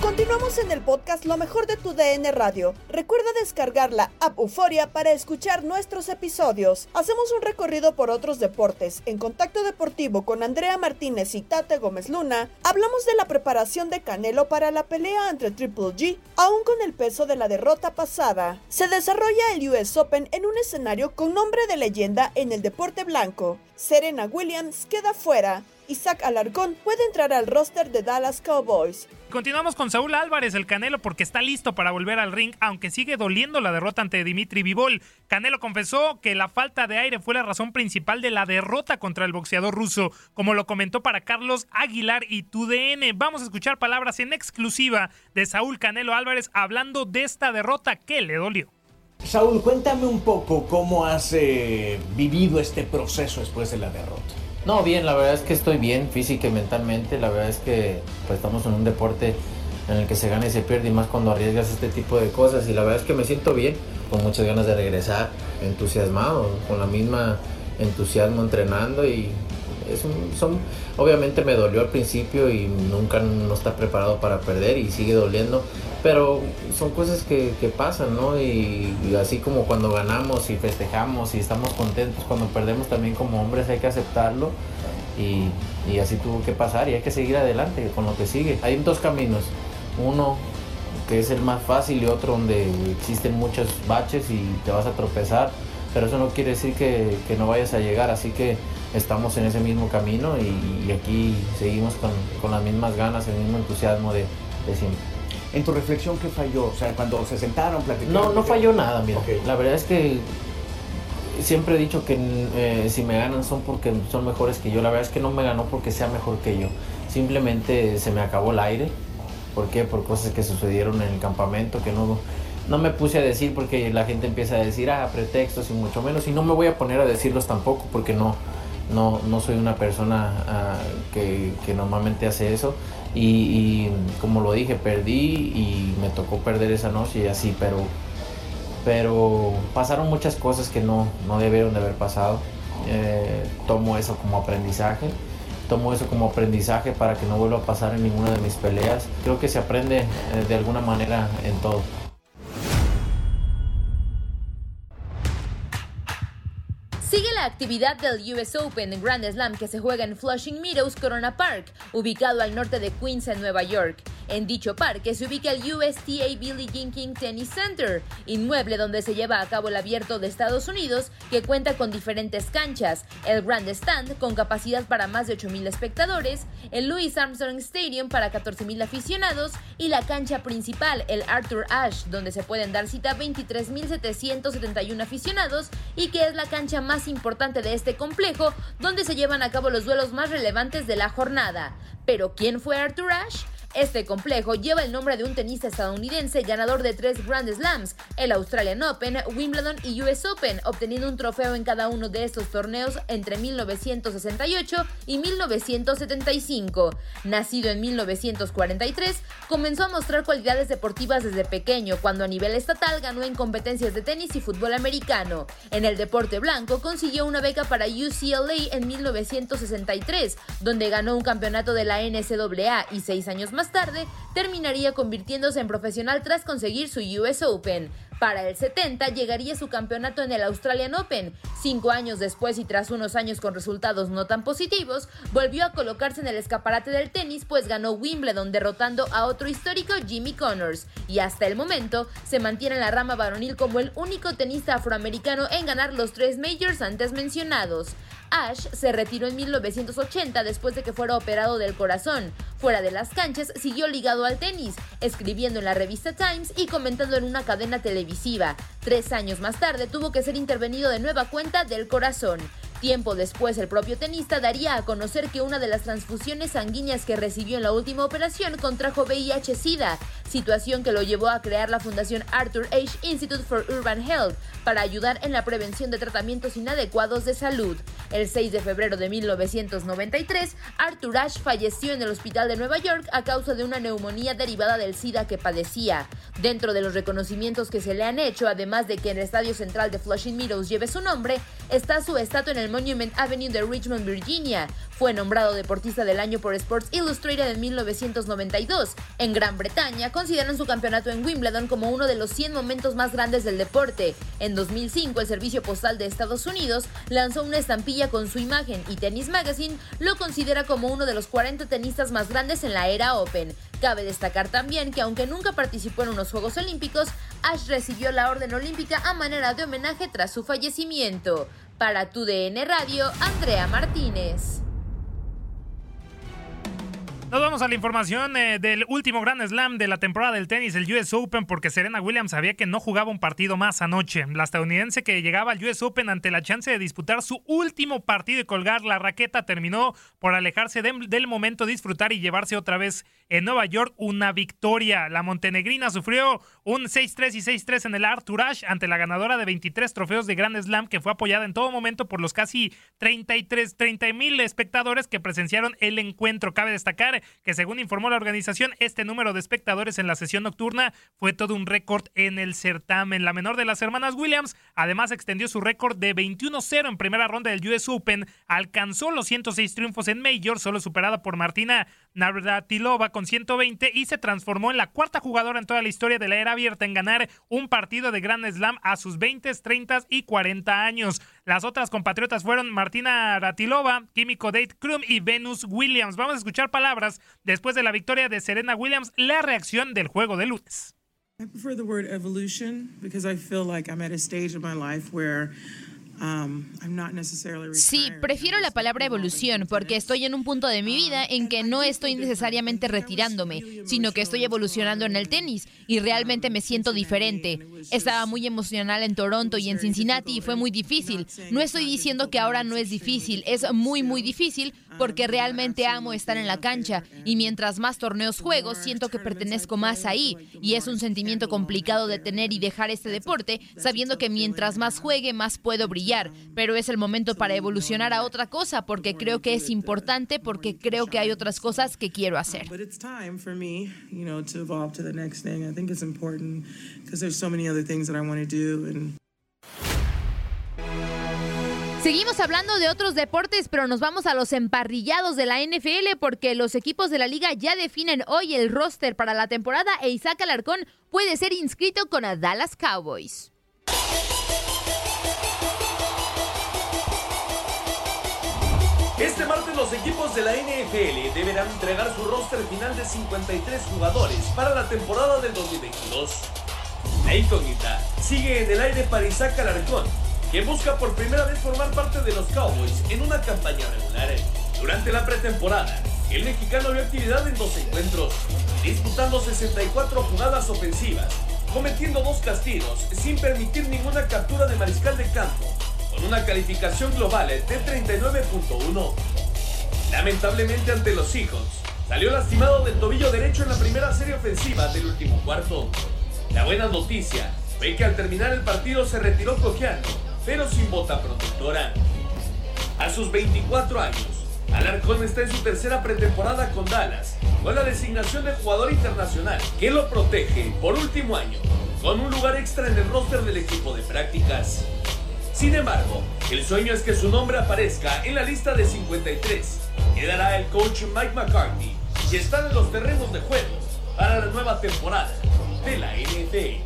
Speaker 1: Continuamos en el podcast Lo mejor de tu DN Radio. Recuerda descargar la app Euforia para escuchar nuestros episodios. Hacemos un recorrido por otros deportes. En Contacto Deportivo con Andrea Martínez y Tate Gómez Luna, hablamos de la preparación de Canelo para la pelea entre Triple G, aún con el peso de la derrota pasada. Se desarrolla el US Open en un escenario con nombre de leyenda en el deporte blanco. Serena Williams queda fuera. Isaac Alarcón puede entrar al roster de Dallas Cowboys.
Speaker 8: Continuamos con Saúl Álvarez, el Canelo, porque está listo para volver al ring, aunque sigue doliendo la derrota ante Dimitri Vivol. Canelo confesó que la falta de aire fue la razón principal de la derrota contra el boxeador ruso, como lo comentó para Carlos Aguilar y TUDN. Vamos a escuchar palabras en exclusiva de Saúl Canelo Álvarez hablando de esta derrota que le dolió.
Speaker 12: Saúl, cuéntame un poco cómo has eh, vivido este proceso después de la derrota.
Speaker 13: No, bien, la verdad es que estoy bien física y mentalmente. La verdad es que pues, estamos en un deporte en el que se gana y se pierde y más cuando arriesgas este tipo de cosas. Y la verdad es que me siento bien, con muchas ganas de regresar, entusiasmado, con la misma entusiasmo entrenando y es un, son, obviamente me dolió al principio y nunca no está preparado para perder y sigue doliendo, pero son cosas que, que pasan, ¿no? Y, y, así como cuando ganamos y festejamos y estamos contentos, cuando perdemos también como hombres hay que aceptarlo y, y así tuvo que pasar y hay que seguir adelante con lo que sigue. Hay dos caminos, uno que es el más fácil y otro donde existen muchos baches y te vas a tropezar, pero eso no quiere decir que, que no vayas a llegar, así que estamos en ese mismo camino y, y aquí seguimos con, con, las mismas ganas, el mismo entusiasmo de, de, siempre.
Speaker 12: En tu reflexión, ¿qué falló? O sea, cuando se sentaron, platicaron.
Speaker 13: No, no falló nada, mira. Okay. La verdad es que siempre he dicho que eh, si me ganan son porque son mejores que yo. La verdad es que no me ganó porque sea mejor que yo. Simplemente se me acabó el aire. ¿Por qué? Por cosas que sucedieron en el campamento que no, no me puse a decir porque la gente empieza a decir, ah, pretextos y mucho menos. Y no me voy a poner a decirlos tampoco porque no, no, no soy una persona uh, que, que, normalmente hace eso y, y, como lo dije, perdí y me tocó perder esa noche y así, pero, pero pasaron muchas cosas que no, no debieron de haber pasado. Eh, tomo eso como aprendizaje, tomo eso como aprendizaje para que no vuelva a pasar en ninguna de mis peleas. Creo que se aprende eh, de alguna manera en todo.
Speaker 14: Actividad del US Open en Grand Slam que se juega en Flushing Meadows Corona Park, ubicado al norte de Queens en Nueva York. En dicho parque se ubica el USTA Billie Jean King Tennis Center, inmueble donde se lleva a cabo el abierto de Estados Unidos, que cuenta con diferentes canchas, el Grand Stand con capacidad para más de 8.000 espectadores, el Louis Armstrong Stadium para 14.000 aficionados y la cancha principal, el Arthur Ashe, donde se pueden dar cita 23.771 aficionados y que es la cancha más importante de este complejo, donde se llevan a cabo los duelos más relevantes de la jornada. Pero ¿quién fue Arthur Ashe? Este complejo lleva el nombre de un tenista estadounidense ganador de tres Grand Slams, el Australian Open, Wimbledon y US Open, obteniendo un trofeo en cada uno de estos torneos entre 1968 y 1975. Nacido en 1943, comenzó a mostrar cualidades deportivas desde pequeño, cuando a nivel estatal ganó en competencias de tenis y fútbol americano. En el deporte blanco consiguió una beca para UCLA en 1963, donde ganó un campeonato de la NCAA y seis años más más tarde, terminaría convirtiéndose en profesional tras conseguir su US Open. Para el 70 llegaría su campeonato en el Australian Open. Cinco años después y tras unos años con resultados no tan positivos, volvió a colocarse en el escaparate del tenis pues ganó Wimbledon derrotando a otro histórico Jimmy Connors. Y hasta el momento se mantiene en la rama varonil como el único tenista afroamericano en ganar los tres majors antes mencionados. Ash se retiró en 1980 después de que fuera operado del corazón. Fuera de las canchas, siguió ligado al tenis, escribiendo en la revista Times y comentando en una cadena televisiva. Tres años más tarde tuvo que ser intervenido de nueva cuenta del corazón. Tiempo después, el propio tenista daría a conocer que una de las transfusiones sanguíneas que recibió en la última operación contrajo VIH-Sida, situación que lo llevó a crear la fundación Arthur Ashe Institute for Urban Health para ayudar en la prevención de tratamientos inadecuados de salud. El 6 de febrero de 1993, Arthur Ashe falleció en el hospital de Nueva York a causa de una neumonía derivada del SIDA que padecía. Dentro de los reconocimientos que se le han hecho, además de que el estadio central de Flushing Meadows lleve su nombre, está su estatua en el Monument Avenue de Richmond, Virginia. Fue nombrado deportista del año por Sports Illustrated en 1992. En Gran Bretaña consideran su campeonato en Wimbledon como uno de los 100 momentos más grandes del deporte. En 2005, el Servicio Postal de Estados Unidos lanzó una estampilla con su imagen y Tennis Magazine lo considera como uno de los 40 tenistas más grandes en la era Open. Cabe destacar también que aunque nunca participó en unos Juegos Olímpicos, Ash recibió la Orden Olímpica a manera de homenaje tras su fallecimiento. Para tu DN Radio, Andrea Martínez.
Speaker 8: Nos vamos a la información eh, del último Grand Slam de la temporada del tenis, el US Open, porque Serena Williams sabía que no jugaba un partido más anoche. La estadounidense que llegaba al US Open ante la chance de disputar su último partido y colgar la raqueta terminó por alejarse del momento, disfrutar y llevarse otra vez en Nueva York una victoria. La montenegrina sufrió un 6-3 y 6-3 en el Arthur ante la ganadora de 23 trofeos de Grand Slam que fue apoyada en todo momento por los casi 33, 30 mil espectadores que presenciaron el encuentro. Cabe destacar que según informó la organización, este número de espectadores en la sesión nocturna fue todo un récord en el certamen. La menor de las hermanas Williams además extendió su récord de 21-0 en primera ronda del US Open, alcanzó los 106 triunfos en Major, solo superada por Martina Navratilova con 120 y se transformó en la cuarta jugadora en toda la historia de la era abierta en ganar un partido de Grand Slam a sus 20, 30 y 40 años. Las otras compatriotas fueron Martina Ratilova, Químico Date Krum y Venus Williams. Vamos a escuchar palabras después de la victoria de Serena Williams, la reacción del juego de lunes.
Speaker 14: Sí, prefiero la palabra evolución porque estoy en un punto de mi vida en que no estoy necesariamente retirándome, sino que estoy evolucionando en el tenis y realmente me siento diferente. Estaba muy emocional en Toronto y en Cincinnati y fue muy difícil. No estoy diciendo que ahora no es difícil, es muy, muy difícil porque realmente amo estar en la cancha y mientras más torneos juego, siento que pertenezco más ahí y es un sentimiento complicado de tener y dejar este deporte sabiendo que mientras más juegue, más puedo brillar pero es el momento para evolucionar a otra cosa porque creo que es importante, porque creo que hay otras cosas que quiero hacer. Seguimos hablando de otros deportes, pero nos vamos a los emparrillados de la NFL porque los equipos de la liga ya definen hoy el roster para la temporada e Isaac Alarcón puede ser inscrito con a Dallas Cowboys.
Speaker 15: Este martes los equipos de la NFL deberán entregar su roster final de 53 jugadores para la temporada del 2022. La incógnita sigue en el aire para Isaac Alarcón, que busca por primera vez formar parte de los Cowboys en una campaña regular. Durante la pretemporada, el mexicano vio actividad en dos encuentros, disputando 64 jugadas ofensivas, cometiendo dos castigos sin permitir ninguna captura de mariscal de campo con una calificación global de 39.1. Lamentablemente ante los hijos, salió lastimado del tobillo derecho en la primera serie ofensiva del último cuarto. La buena noticia fue que al terminar el partido se retiró cojeando, pero sin bota protectora. A sus 24 años, Alarcón está en su tercera pretemporada con Dallas, con la designación de jugador internacional, que lo protege por último año, con un lugar extra en el roster del equipo de prácticas. Sin embargo, el sueño es que su nombre aparezca en la lista de 53 que dará el coach Mike McCarthy y están en los terrenos de juego para la nueva temporada de la NFL.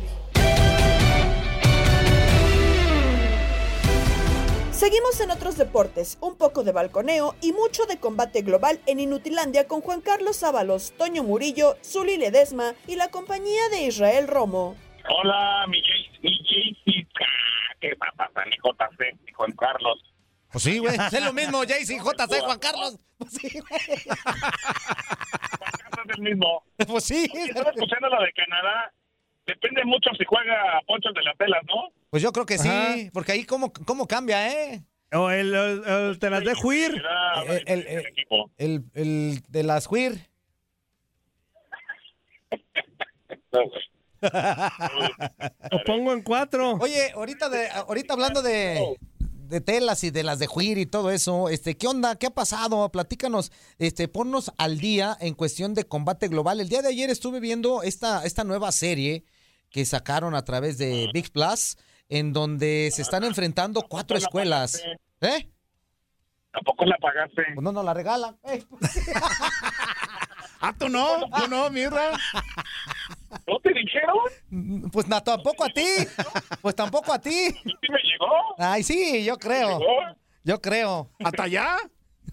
Speaker 1: Seguimos en otros deportes, un poco de balconeo y mucho de combate global en Inutilandia con Juan Carlos Ábalos, Toño Murillo, Zuli Ledesma y la compañía de Israel Romo.
Speaker 16: Hola, mi Jay- mi ¿Qué pasa, mi JC, mi Juan Carlos?
Speaker 4: Pues sí, güey. Es lo mismo, JC, JC, Juan Carlos. Pues sí, güey.
Speaker 16: Es el mismo.
Speaker 4: Pues sí.
Speaker 16: Estaba escuchando lo de Canadá. Depende mucho si juega Poncho de las Telas, ¿no?
Speaker 4: Pues yo creo que sí,
Speaker 17: Ajá.
Speaker 4: porque ahí cómo, cómo cambia, ¿eh?
Speaker 17: O el, el, el- te las de juir.
Speaker 4: El, el, el, el- el de las Juir.
Speaker 17: Lo pongo en cuatro.
Speaker 4: Oye, ahorita de, ahorita hablando de, de telas y de las de Juir y todo eso, este, ¿qué onda? ¿Qué ha pasado? Platícanos, este, ponnos al día en cuestión de combate global. El día de ayer estuve viendo esta, esta nueva serie que sacaron a través de Big Plus, en donde se están enfrentando cuatro escuelas. ¿Eh?
Speaker 16: Tampoco la pagaste.
Speaker 4: Pues no nos la regalan.
Speaker 9: Ah, tú no, tú no, mirra.
Speaker 16: ¿No dijeron?
Speaker 4: Pues na, tampoco a ti. Pues tampoco a ti.
Speaker 16: ¿Sí me llegó?
Speaker 4: Ay, sí, yo creo.
Speaker 16: ¿Llegó?
Speaker 4: Yo creo.
Speaker 9: ¿Hasta allá?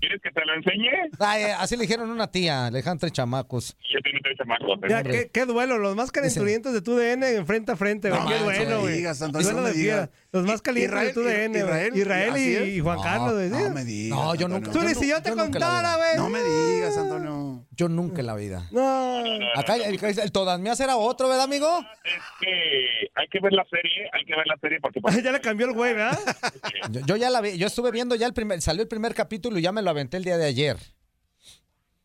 Speaker 16: ¿Quieres que te lo enseñe?
Speaker 4: Ay, así le dijeron a una tía, le dejan tres chamacos.
Speaker 16: Yo tengo tres chamacos.
Speaker 17: Ya. ¿qué, qué duelo, los más calenturientos de tu DN en frente a frente, güey.
Speaker 9: No
Speaker 17: qué duelo,
Speaker 9: no
Speaker 17: güey.
Speaker 9: digas, Antonio,
Speaker 17: Duelo
Speaker 9: no me
Speaker 17: de fiera.
Speaker 9: digas.
Speaker 17: Los más calientes de tu
Speaker 9: Israel,
Speaker 17: DN.
Speaker 9: Israel,
Speaker 17: Israel
Speaker 9: ¿así
Speaker 17: y, Juan
Speaker 4: No,
Speaker 17: Carlos.
Speaker 9: No me digas.
Speaker 4: No, yo
Speaker 9: Antonio.
Speaker 17: Tú
Speaker 4: nunca.
Speaker 17: ni si yo te
Speaker 4: yo nunca en la
Speaker 17: contara,
Speaker 4: vida.
Speaker 17: güey.
Speaker 9: No me digas, Antonio.
Speaker 4: Yo nunca en la vida.
Speaker 17: No.
Speaker 4: Acá el, el todas mías era otro, ¿verdad, amigo?
Speaker 16: Es que hay que ver la serie, hay que ver la serie porque...
Speaker 17: ya le cambió el güey, ¿verdad?
Speaker 4: Yo, yo ya la vi, yo estuve viendo ya el primer, salió el primer capítulo y ya me lo aventé el día de ayer.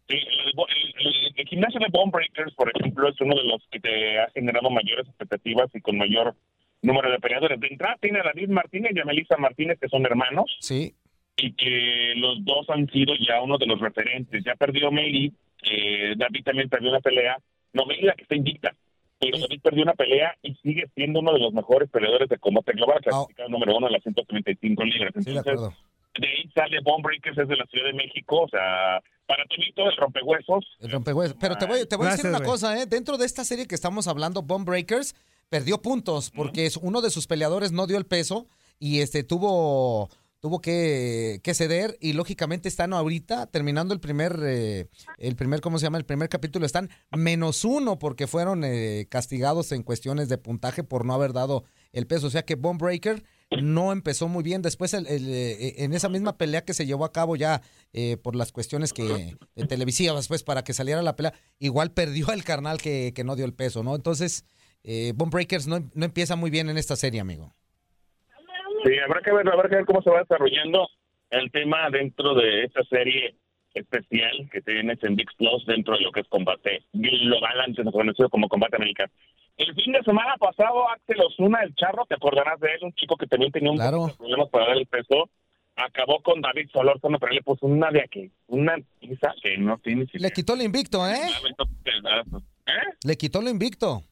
Speaker 16: Sí, el, el- el- el gimnasio de Bone Breakers, por ejemplo, es uno de los que te ha generado mayores expectativas y con mayor número de peleadores. De entrada tiene a David Martínez y a Melissa Martínez, que son hermanos,
Speaker 4: Sí.
Speaker 16: y que los dos han sido ya uno de los referentes. Ya perdió Meli, eh, David también perdió una pelea. No, Meli la que está invicta. Pero David perdió una pelea y sigue siendo uno de los mejores peleadores de combate global, clasificado número uno en las 135 libras.
Speaker 4: Sí, de
Speaker 16: Entonces,
Speaker 4: acuerdo.
Speaker 16: de ahí sale Bone Breakers, es de la Ciudad de México, o sea, para Tonito el rompehuesos,
Speaker 4: El rompehuesos. Pero te voy, te voy a decir una cosa, ¿eh? Dentro de esta serie que estamos hablando, Bomb Breakers perdió puntos porque es uno de sus peleadores no dio el peso y este tuvo tuvo que, que ceder y lógicamente están ahorita terminando el primer eh, el primer cómo se llama el primer capítulo están menos uno porque fueron eh, castigados en cuestiones de puntaje por no haber dado el peso. O sea que Bomb Breaker no empezó muy bien. Después el- el, eh, en esa misma pelea que se llevó a cabo ya eh, por las cuestiones que de televisivas pues para que saliera la pelea igual perdió el carnal que, que no dio el peso no entonces eh, Bomb Breakers no, no empieza muy bien en esta serie amigo.
Speaker 16: Sí, habrá que ver, habrá que ver cómo se va desarrollando el tema dentro de esta serie especial que tienes en VIX Plus dentro de lo que es combate global, antes conocido como combate americano. El fin de semana pasado, Axel Osuna, el charro, te acordarás de él, un chico que también tenía un poquito de problemas para dar el peso, acabó con David Solórzano, pero le puso una de aquí, una pizza que no tiene
Speaker 4: le quitó el invicto eh
Speaker 16: ¿Eh?
Speaker 4: le quitó el invicto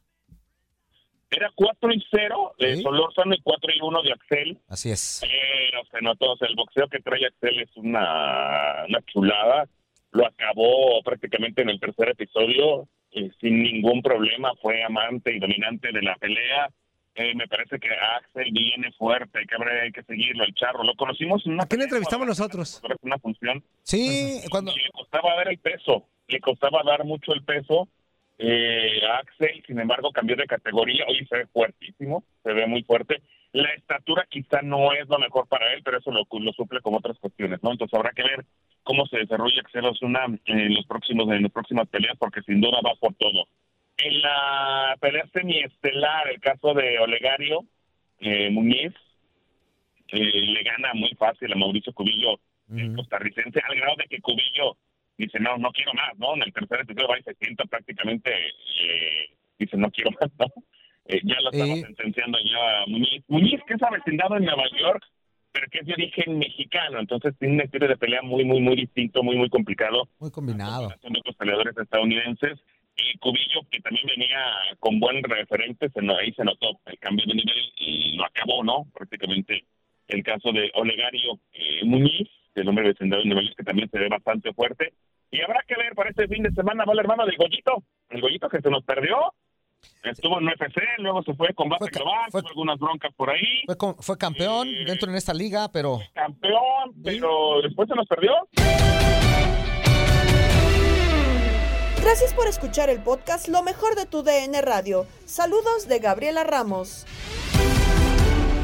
Speaker 16: Era 4 y 0 de Solórzano y 4 y 1 de Axel.
Speaker 4: así es
Speaker 16: Pero se notó, o sea, el boxeo que trae Axel es una, una chulada. Lo acabó prácticamente en el tercer episodio eh, sin ningún problema. Fue amante y dominante de la pelea. Eh, me parece que Axel viene fuerte, hay que, hay que seguirlo, el charro. Lo conocimos en una,
Speaker 17: ¿A quién entrevistamos nosotros?
Speaker 16: una función.
Speaker 4: Sí, cuando...
Speaker 16: Le costaba dar el peso, le costaba dar mucho el peso. Eh, Axel, sin embargo, cambió de categoría. Hoy se ve fuertísimo, se ve muy fuerte. La estatura quizá no es lo mejor para él, pero eso lo, lo suple con otras cuestiones, ¿no? Entonces habrá que ver cómo se desarrolla Axel Osuna en los próximos en las próximas peleas, porque sin duda va por todo. En la pelea semiestelar, el caso de Olegario eh, Muñiz, eh, le gana muy fácil a Mauricio Cubillo, el costarricense, al grado de que Cubillo dice, no, no quiero más, ¿no? En el tercer episodio va y se sienta prácticamente, eh, dice, no quiero más, ¿no? Eh, ya lo estamos
Speaker 4: Sí.
Speaker 16: sentenciando ya a Muñiz. Muñiz, que es avecindado en Nueva York, pero que es de origen mexicano, entonces tiene un estilo de pelea muy, muy, muy distinto, muy, muy complicado
Speaker 4: muy combinado
Speaker 16: son otros peleadores estadounidenses. Y Cubillo, que también venía con buen referente, se ahí se notó el cambio de nivel y lo acabó, ¿no? Prácticamente el caso de Olegario eh, Muñiz, el hombre vecindado de Nueva York, que también se ve bastante fuerte. Y habrá que ver para este fin de semana va el hermano del Goyito, el Goyito que se nos perdió. Estuvo en UFC, luego se fue a combate global, tuvo algunas broncas por ahí.
Speaker 4: Fue, con- fue campeón dentro en esta liga, pero
Speaker 16: Campeón, pero después se nos perdió.
Speaker 18: Gracias por escuchar el podcast Lo mejor de tu DN Radio. Saludos de Gabriela Ramos.